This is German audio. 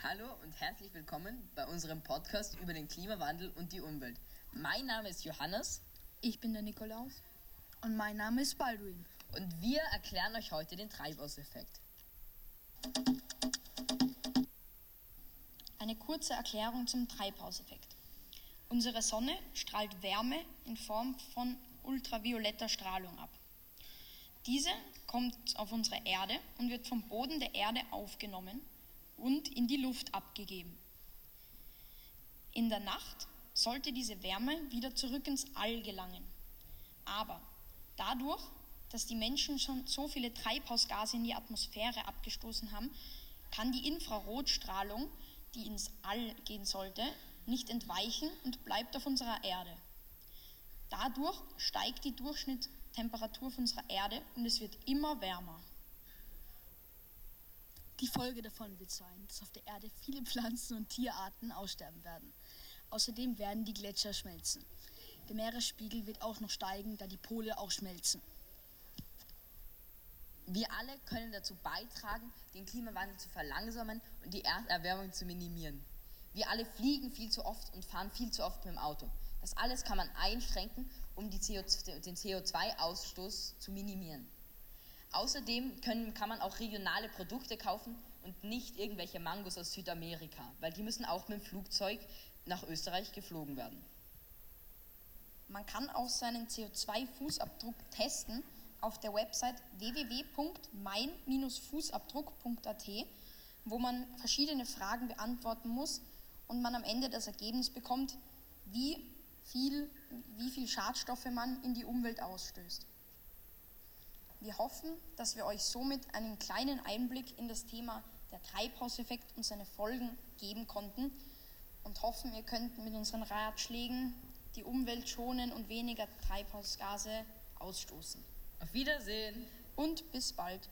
Hallo und herzlich willkommen bei unserem Podcast über den Klimawandel und die Umwelt. Mein Name ist Johannes Ich bin der Nikolaus. Und mein Name ist Baldwin. und wir erklären euch heute den Treibhauseffekt. Eine kurze Erklärung zum Treibhauseffekt. Unsere Sonne strahlt Wärme in Form von ultravioletter Strahlung ab. Diese kommt auf unsere Erde und wird vom Boden der Erde aufgenommen und in die Luft abgegeben. In der Nacht sollte diese Wärme wieder zurück ins All gelangen. Aber dadurch, dass die Menschen schon so viele Treibhausgase in die Atmosphäre abgestoßen haben, kann die Infrarotstrahlung, die ins All gehen sollte, nicht entweichen und bleibt auf unserer Erde. Dadurch steigt die Durchschnittstemperatur von unserer Erde und es wird immer wärmer. Die Folge davon wird sein, dass auf der Erde viele Pflanzen und Tierarten aussterben werden. Außerdem werden die Gletscher schmelzen. Der Meeresspiegel wird auch noch steigen, da die Pole auch schmelzen. Wir alle können dazu beitragen, den Klimawandel zu verlangsamen und die Erderwärmung zu minimieren. Wir alle fliegen viel zu oft und fahren viel zu oft mit dem Auto. Das alles kann man einschränken, um CO den CO2-Ausstoß zu minimieren. Außerdem können, kann man auch regionale Produkte kaufen und nicht irgendwelche Mangos aus Südamerika, weil die müssen auch mit dem Flugzeug nach Österreich geflogen werden. Man kann auch seinen CO2-Fußabdruck testen auf der Website www.mein-fußabdruck.at, wo man verschiedene Fragen beantworten muss und man am Ende das Ergebnis bekommt, wie viel, wie viel Schadstoffe man in die Umwelt ausstößt. Wir hoffen, dass wir euch somit einen kleinen Einblick in das Thema der Treibhauseffekt und seine Folgen geben konnten und hoffen, ihr könnt mit unseren Ratschlägen die Umwelt schonen und weniger Treibhausgase ausstoßen. Auf Wiedersehen! Und bis bald.